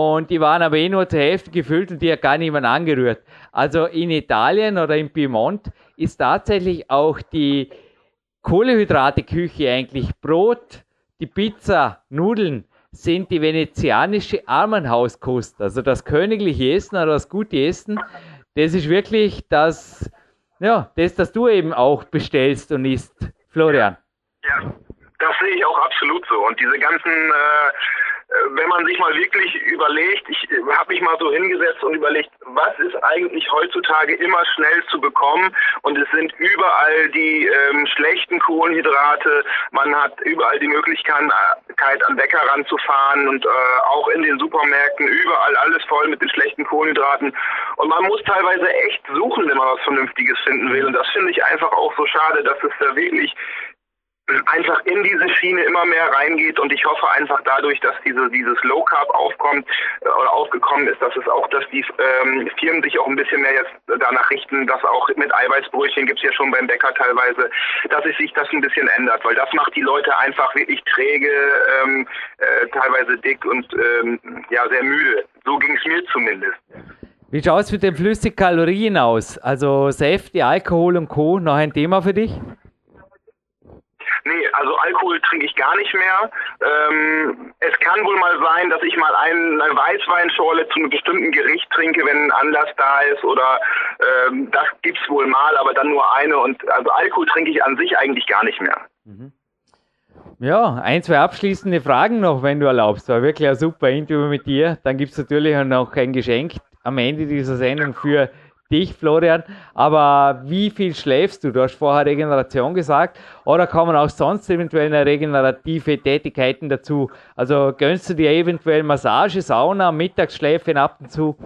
Und die waren aber eh nur zur Hälfte gefüllt und die hat gar niemand angerührt. Also in Italien oder in Piemont ist tatsächlich auch die Kohlehydrate-Küche eigentlich Brot, die Pizza, Nudeln sind die venezianische Armenhauskost. Also das königliche Essen oder das gute Essen, das ist wirklich das, ja, das, das du eben auch bestellst und isst, Florian. Ja, das sehe ich auch absolut so. Und diese ganzen äh, wenn man sich mal wirklich überlegt, ich habe mich mal so hingesetzt und überlegt, was ist eigentlich heutzutage immer schnell zu bekommen? Und es sind überall die ähm, schlechten Kohlenhydrate, man hat überall die Möglichkeit an Bäcker ranzufahren und äh, auch in den Supermärkten überall alles voll mit den schlechten Kohlenhydraten. Und man muss teilweise echt suchen, wenn man was Vernünftiges finden will. Und das finde ich einfach auch so schade, dass es da wirklich einfach in diese Schiene immer mehr reingeht und ich hoffe einfach dadurch, dass diese, dieses Low Carb aufkommt äh, oder aufgekommen ist, dass es auch, dass die ähm, Firmen sich auch ein bisschen mehr jetzt danach richten, dass auch mit Eiweißbrötchen gibt's ja schon beim Bäcker teilweise, dass es sich das ein bisschen ändert, weil das macht die Leute einfach wirklich träge, ähm, äh, teilweise dick und ähm, ja sehr müde. So ging es mir zumindest. Wie schaut es mit den Flüssigkalorien aus? Also Säfte, Alkohol und Co. noch ein Thema für dich? Nee, also Alkohol trinke ich gar nicht mehr. Ähm, es kann wohl mal sein, dass ich mal einen, eine Weißweinschorle zu einem bestimmten Gericht trinke, wenn ein Anlass da ist oder ähm, das gibt's wohl mal, aber dann nur eine und also Alkohol trinke ich an sich eigentlich gar nicht mehr. Mhm. Ja, ein, zwei abschließende Fragen noch, wenn du erlaubst. War wirklich ein super Interview mit dir. Dann gibt es natürlich noch ein Geschenk am Ende dieser Sendung für dich, Florian. Aber wie viel schläfst du? Du hast vorher Regeneration gesagt. Oder kommen auch sonst eventuell regenerative Tätigkeiten dazu? Also gönnst du dir eventuell Massage, Sauna, Mittagsschläfe ab und zu?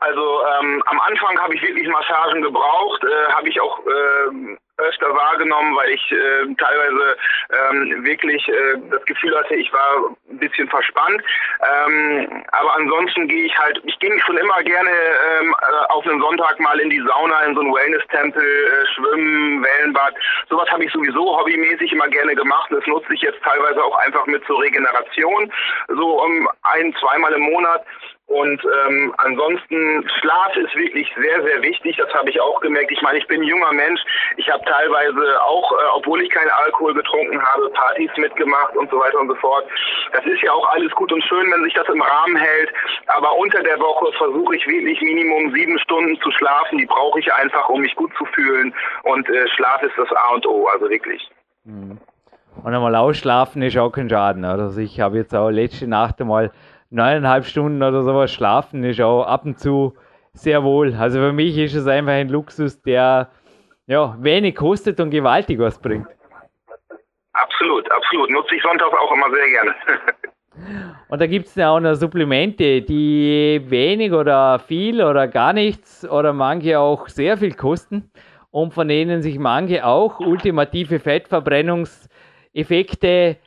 Also ähm, am Anfang habe ich wirklich Massagen gebraucht, äh, habe ich auch äh, öfter wahrgenommen weil ich äh, teilweise ähm, wirklich äh, das Gefühl hatte, ich war ein bisschen verspannt. Ähm, aber ansonsten gehe ich halt, ich gehe schon immer gerne ähm, äh, auf einen Sonntag mal in die Sauna, in so einen Wellness-Tempel, äh, schwimmen, Wellenbad. Sowas habe ich sowieso hobbymäßig immer gerne gemacht. Das nutze ich jetzt teilweise auch einfach mit zur Regeneration, so um ein, zweimal im Monat. Und ähm, ansonsten Schlaf ist wirklich sehr, sehr wichtig. Das habe ich auch gemerkt. Ich meine, ich bin ein junger Mensch. Ich habe teilweise auch, äh, obwohl ich keinen Alkohol getrunken habe, Partys mitgemacht und so weiter und so fort. Das ist ja auch alles gut und schön, wenn sich das im Rahmen hält. Aber unter der Woche versuche ich wirklich Minimum sieben Stunden zu schlafen. Die brauche ich einfach, um mich gut zu fühlen. Und äh, Schlaf ist das A und O, also wirklich. Mhm. Und einmal ausschlafen ist auch kein Schaden. Also ich habe jetzt auch letzte Nacht einmal neuneinhalb Stunden oder sowas schlafen ist auch ab und zu sehr wohl. Also für mich ist es einfach ein Luxus, der ja, wenig kostet und gewaltig was bringt. Absolut, absolut. Nutze ich sonntags auch immer sehr gerne. Und da gibt es ja auch noch Supplemente, die wenig oder viel oder gar nichts oder manche auch sehr viel kosten und von denen sich manche auch ultimative Fettverbrennungseffekte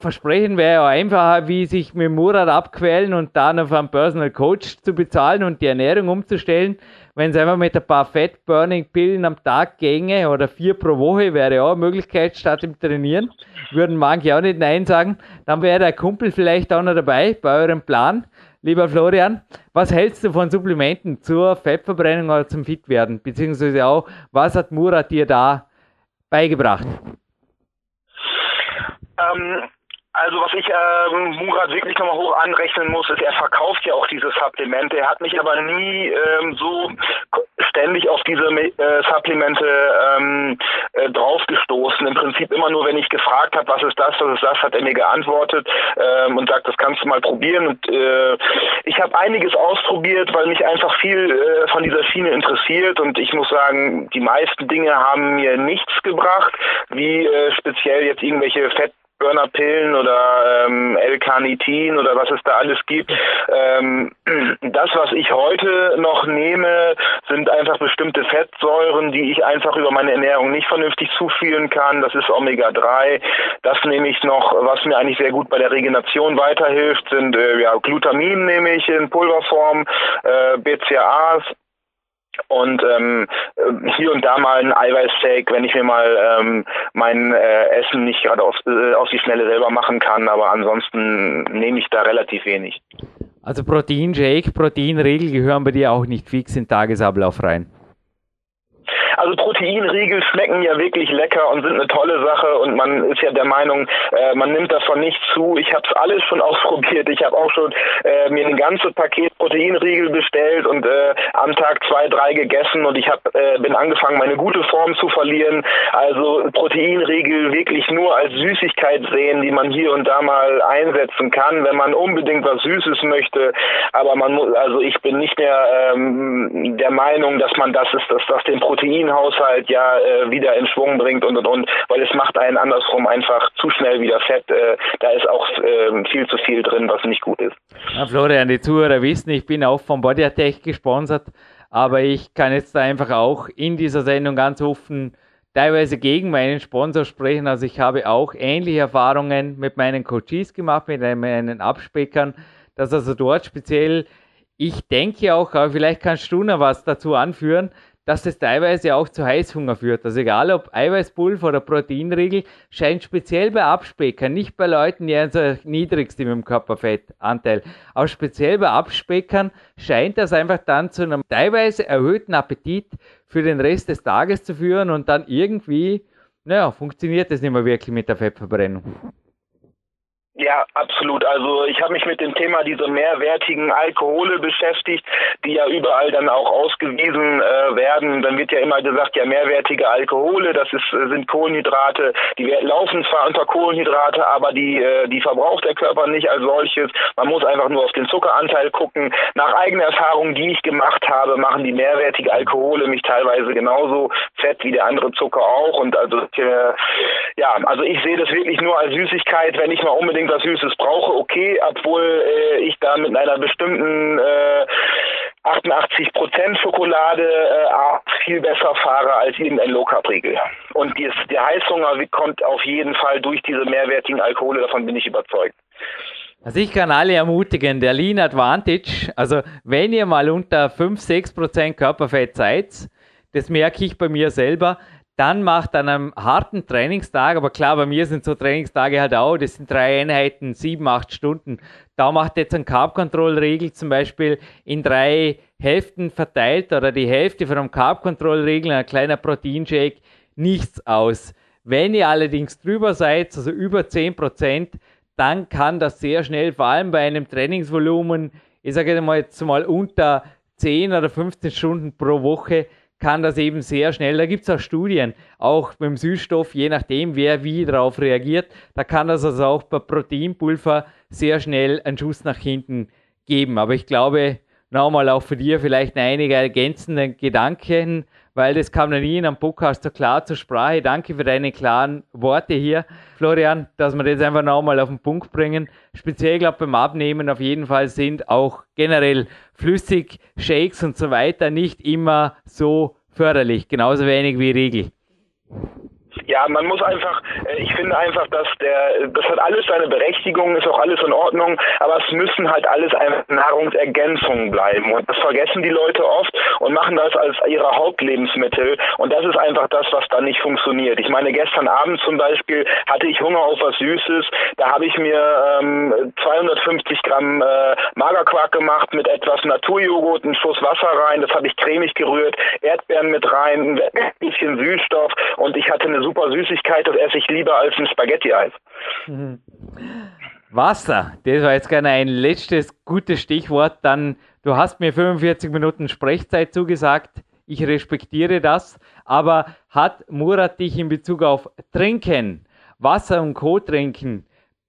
Versprechen wäre ja einfacher, wie sich mit Murat abquälen und dann auf einen Personal Coach zu bezahlen und die Ernährung umzustellen. Wenn es einfach mit ein paar Fat-Burning-Pillen am Tag ginge oder vier pro Woche, wäre auch eine Möglichkeit statt im Trainieren. Würden manche auch nicht Nein sagen. Dann wäre der Kumpel vielleicht auch noch dabei bei eurem Plan. Lieber Florian, was hältst du von Supplementen zur Fettverbrennung oder zum Fitwerden? Beziehungsweise auch, was hat Murat dir da beigebracht? Ähm, also was ich ähm, Murat wirklich nochmal hoch anrechnen muss, ist, er verkauft ja auch diese Supplemente. Er hat mich aber nie ähm, so ständig auf diese äh, Supplemente ähm, äh, draufgestoßen. Im Prinzip immer nur, wenn ich gefragt habe, was ist das, was ist das, hat er mir geantwortet ähm, und sagt, das kannst du mal probieren. Und äh, ich habe einiges ausprobiert, weil mich einfach viel äh, von dieser Schiene interessiert und ich muss sagen, die meisten Dinge haben mir nichts gebracht, wie äh, speziell jetzt irgendwelche Fett Burnerpillen oder ähm, L-Carnitin oder was es da alles gibt. Ähm, das, was ich heute noch nehme, sind einfach bestimmte Fettsäuren, die ich einfach über meine Ernährung nicht vernünftig zuführen kann. Das ist Omega-3. Das nehme ich noch, was mir eigentlich sehr gut bei der Regeneration weiterhilft, sind äh, ja, Glutamin nehme ich in Pulverform, äh, BCAAs und ähm, hier und da mal ein Eiweißsteak, wenn ich mir mal ähm, mein äh, Essen nicht gerade auf, äh, auf die Schnelle selber machen kann, aber ansonsten nehme ich da relativ wenig. Also Proteinshake, Proteinriegel gehören bei dir auch nicht fix in Tagesablauf rein. Also Proteinriegel schmecken ja wirklich lecker und sind eine tolle Sache und man ist ja der Meinung, äh, man nimmt davon nichts zu. Ich habe es alles schon ausprobiert. Ich habe auch schon äh, mir ein ganzes Paket Proteinriegel bestellt und äh, am Tag zwei, drei gegessen und ich hab, äh, bin angefangen, meine gute Form zu verlieren. Also Proteinriegel wirklich nur als Süßigkeit sehen, die man hier und da mal einsetzen kann, wenn man unbedingt was Süßes möchte. Aber man muss, also ich bin nicht mehr ähm, der Meinung, dass man das ist, dass das den Protein Proteinhaushalt ja äh, wieder in Schwung bringt und und und, weil es macht einen andersrum einfach zu schnell wieder fett. Äh, da ist auch äh, viel zu viel drin, was nicht gut ist. Ja, Florian, die Zuhörer wissen, ich bin auch von Bodyatech gesponsert, aber ich kann jetzt einfach auch in dieser Sendung ganz offen teilweise gegen meinen Sponsor sprechen. Also ich habe auch ähnliche Erfahrungen mit meinen Coaches gemacht, mit meinen Abspeckern, dass also dort speziell ich denke auch, aber vielleicht kannst du noch was dazu anführen, dass das teilweise auch zu Heißhunger führt. Also egal ob Eiweißpulver oder Proteinriegel, scheint speziell bei Abspeckern, nicht bei Leuten, die also niedrig sind mit dem Körperfettanteil, aber speziell bei Abspeckern scheint das einfach dann zu einem teilweise erhöhten Appetit für den Rest des Tages zu führen und dann irgendwie, naja, funktioniert das nicht mehr wirklich mit der Fettverbrennung. Ja, absolut. Also ich habe mich mit dem Thema dieser mehrwertigen Alkohole beschäftigt, die ja überall dann auch ausgewiesen äh, werden. Dann wird ja immer gesagt, ja mehrwertige Alkohole, das ist, sind Kohlenhydrate, die laufen zwar unter Kohlenhydrate, aber die, äh, die verbraucht der Körper nicht als solches. Man muss einfach nur auf den Zuckeranteil gucken. Nach eigener Erfahrung, die ich gemacht habe, machen die mehrwertige Alkohole mich teilweise genauso fett wie der andere Zucker auch. Und also äh, ja, also ich sehe das wirklich nur als Süßigkeit, wenn ich mal unbedingt was Süßes brauche, okay, obwohl äh, ich da mit einer bestimmten äh, 88% Schokolade äh, viel besser fahre als irgendein Low-Carb-Riegel. Und dies, der Heißhunger kommt auf jeden Fall durch diese mehrwertigen Alkohole, davon bin ich überzeugt. Also ich kann alle ermutigen, der Lean Advantage, also wenn ihr mal unter 5-6% Körperfett seid, das merke ich bei mir selber, dann macht an einem harten Trainingstag, aber klar, bei mir sind so Trainingstage halt auch, das sind drei Einheiten, sieben, acht Stunden. Da macht jetzt ein Carb-Control-Regel zum Beispiel in drei Hälften verteilt oder die Hälfte von einem Carb-Control-Regel, ein kleiner Proteinshake, nichts aus. Wenn ihr allerdings drüber seid, also über 10%, dann kann das sehr schnell, vor allem bei einem Trainingsvolumen, ich sage jetzt mal, jetzt mal unter 10 oder 15 Stunden pro Woche, kann das eben sehr schnell, da gibt es auch Studien, auch beim Süßstoff, je nachdem, wer wie darauf reagiert, da kann das also auch bei Proteinpulver sehr schnell einen Schuss nach hinten geben. Aber ich glaube, nochmal auch für dir vielleicht einige ergänzende Gedanken, weil das kam noch nie in einem Podcast so klar zur Sprache. Danke für deine klaren Worte hier, Florian, dass wir das einfach nochmal auf den Punkt bringen. Speziell, glaube beim Abnehmen auf jeden Fall sind auch generell flüssig, Shakes und so weiter nicht immer so förderlich, genauso wenig wie Riegel. Ja, man muss einfach, äh, ich finde einfach, dass der, das hat alles seine Berechtigung, ist auch alles in Ordnung, aber es müssen halt alles Nahrungsergänzungen bleiben. Und das vergessen die Leute oft und machen das als ihre Hauptlebensmittel. Und das ist einfach das, was dann nicht funktioniert. Ich meine, gestern Abend zum Beispiel hatte ich Hunger auf was Süßes. Da habe ich mir ähm, 250 Gramm äh, Magerquark gemacht mit etwas Naturjoghurt, einen Schuss Wasser rein. Das habe ich cremig gerührt, Erdbeeren mit rein, ein bisschen Süßstoff und ich hatte eine super Süßigkeit, das esse ich lieber als ein Spaghetti-Eis. Mhm. Wasser, das war jetzt gerne ein letztes gutes Stichwort. Dann, du hast mir 45 Minuten Sprechzeit zugesagt. Ich respektiere das. Aber hat Murat dich in Bezug auf Trinken, Wasser und Co. trinken,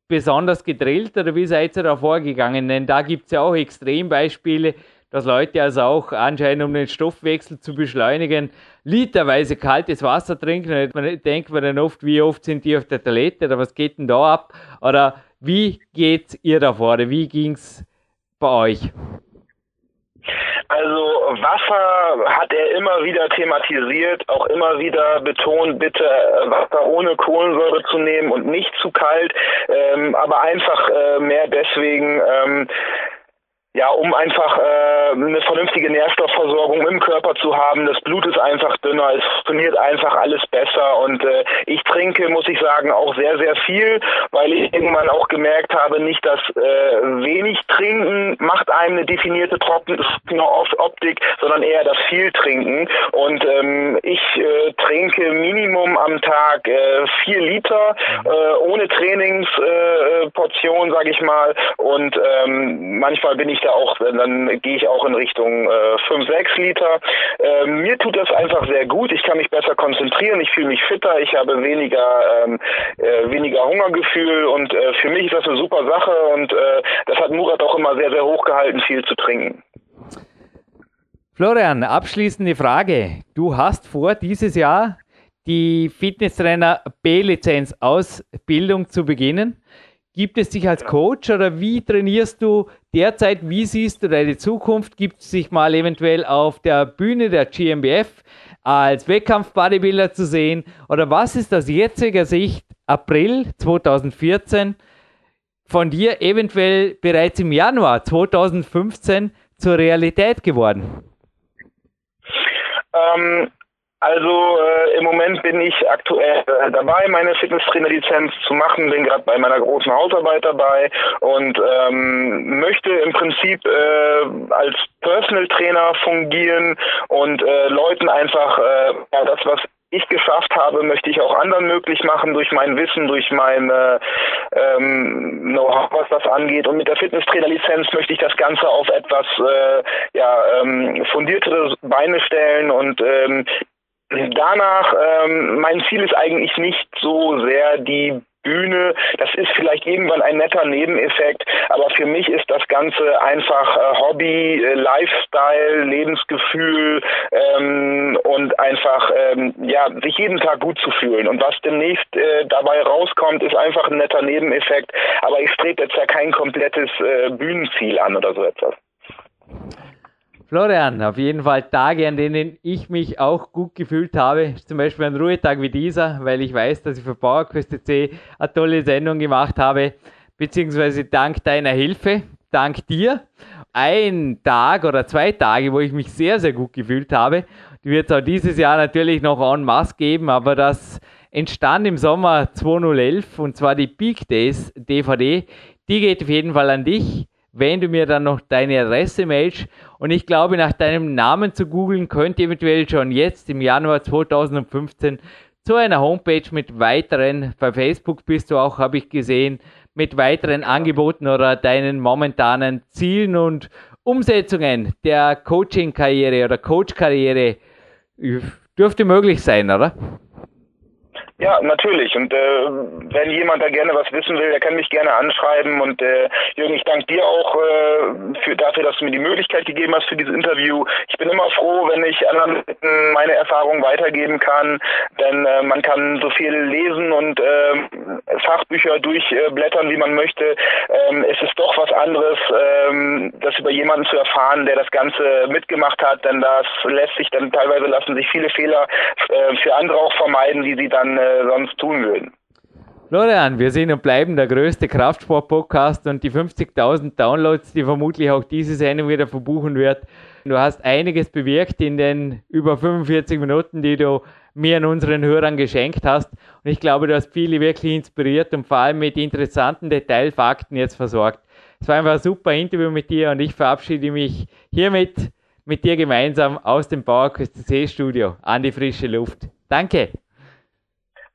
besonders gedrillt oder wie seid ihr da vorgegangen? Denn da gibt es ja auch Extrembeispiele, dass Leute also auch anscheinend, um den Stoffwechsel zu beschleunigen, literweise kaltes Wasser trinken. Und man denkt man dann oft, wie oft sind die auf der Toilette oder was geht denn da ab? Oder wie geht ihr da vor? Wie ging es bei euch? Also Wasser hat er immer wieder thematisiert, auch immer wieder betont, bitte Wasser ohne Kohlensäure zu nehmen und nicht zu kalt, ähm, aber einfach äh, mehr deswegen, ähm, ja, um einfach äh, eine vernünftige Nährstoffversorgung im Körper zu haben. Das Blut ist einfach dünner, es funktioniert einfach alles besser. Und äh, ich trinke, muss ich sagen, auch sehr, sehr viel, weil ich irgendwann auch gemerkt habe, nicht das äh, wenig trinken macht einem eine definierte Trockenoptik, sondern eher das viel trinken. Und ähm, ich äh, trinke Minimum am Tag äh, vier Liter äh, ohne Trainingsportion, äh, sage ich mal. Und ähm, manchmal bin ich ich da auch, dann gehe ich auch in Richtung äh, 5, 6 Liter. Äh, mir tut das einfach sehr gut. Ich kann mich besser konzentrieren, ich fühle mich fitter, ich habe weniger, ähm, äh, weniger Hungergefühl und äh, für mich ist das eine super Sache und äh, das hat Murat auch immer sehr, sehr hoch gehalten, viel zu trinken. Florian, abschließende Frage. Du hast vor, dieses Jahr die Fitnesstrainer B-Lizenz Ausbildung zu beginnen. Gibt es dich als Coach oder wie trainierst du derzeit? Wie siehst du deine Zukunft? Gibt es dich mal eventuell auf der Bühne der GmbF als Wettkampf-Bodybuilder zu sehen? Oder was ist aus jetziger Sicht April 2014 von dir eventuell bereits im Januar 2015 zur Realität geworden? Ähm, also äh, im Moment bin ich aktuell äh, dabei, meine Fitnesstrainer-Lizenz zu machen, bin gerade bei meiner großen Hausarbeit dabei und ähm, möchte im Prinzip äh, als Personal Trainer fungieren und äh, Leuten einfach äh, ja, das, was ich geschafft habe, möchte ich auch anderen möglich machen durch mein Wissen, durch mein äh, ähm, Know-how, was das angeht. Und mit der Fitnesstrainer-Lizenz möchte ich das Ganze auf etwas äh, ja, ähm, fundiertere Beine stellen und ähm, Danach, ähm, mein Ziel ist eigentlich nicht so sehr die Bühne. Das ist vielleicht irgendwann ein netter Nebeneffekt, aber für mich ist das Ganze einfach äh, Hobby, äh, Lifestyle, Lebensgefühl ähm, und einfach ähm, ja sich jeden Tag gut zu fühlen. Und was demnächst äh, dabei rauskommt, ist einfach ein netter Nebeneffekt. Aber ich strebe jetzt ja kein komplettes äh, Bühnenziel an oder so etwas. Florian, auf jeden Fall Tage, an denen ich mich auch gut gefühlt habe, zum Beispiel ein Ruhetag wie dieser, weil ich weiß, dass ich für PowerQuest.c eine tolle Sendung gemacht habe, beziehungsweise dank deiner Hilfe, dank dir, ein Tag oder zwei Tage, wo ich mich sehr, sehr gut gefühlt habe. Die wird es auch dieses Jahr natürlich noch en masse geben, aber das entstand im Sommer 2011 und zwar die Peak Days DVD. Die geht auf jeden Fall an dich wenn du mir dann noch deine Adresse mailst. Und ich glaube, nach deinem Namen zu googeln, könnte eventuell schon jetzt im Januar 2015 zu einer Homepage mit weiteren, bei Facebook bist du auch, habe ich gesehen, mit weiteren Angeboten oder deinen momentanen Zielen und Umsetzungen der Coaching-Karriere oder Coach-Karriere dürfte möglich sein, oder? Ja, natürlich. Und äh, wenn jemand da gerne was wissen will, der kann mich gerne anschreiben. Und äh, Jürgen, ich danke dir auch äh, für, dafür, dass du mir die Möglichkeit gegeben hast für dieses Interview. Ich bin immer froh, wenn ich anderen meine Erfahrungen weitergeben kann, denn äh, man kann so viel lesen und äh, Fachbücher durchblättern, wie man möchte. Ähm, es ist doch was anderes, ähm, das über jemanden zu erfahren, der das Ganze mitgemacht hat, denn das lässt sich dann teilweise lassen sich viele Fehler äh, für andere auch vermeiden, die sie dann äh, sonst tun würden. Florian, wir sind und bleiben der größte Kraftsport-Podcast und die 50.000 Downloads, die vermutlich auch diese Sendung wieder verbuchen wird. Du hast einiges bewirkt in den über 45 Minuten, die du mir und unseren Hörern geschenkt hast. Und ich glaube, du hast viele wirklich inspiriert und vor allem mit interessanten Detailfakten jetzt versorgt. Es war einfach ein super Interview mit dir und ich verabschiede mich hiermit mit dir gemeinsam aus dem PowerQuest C Studio an die frische Luft. Danke.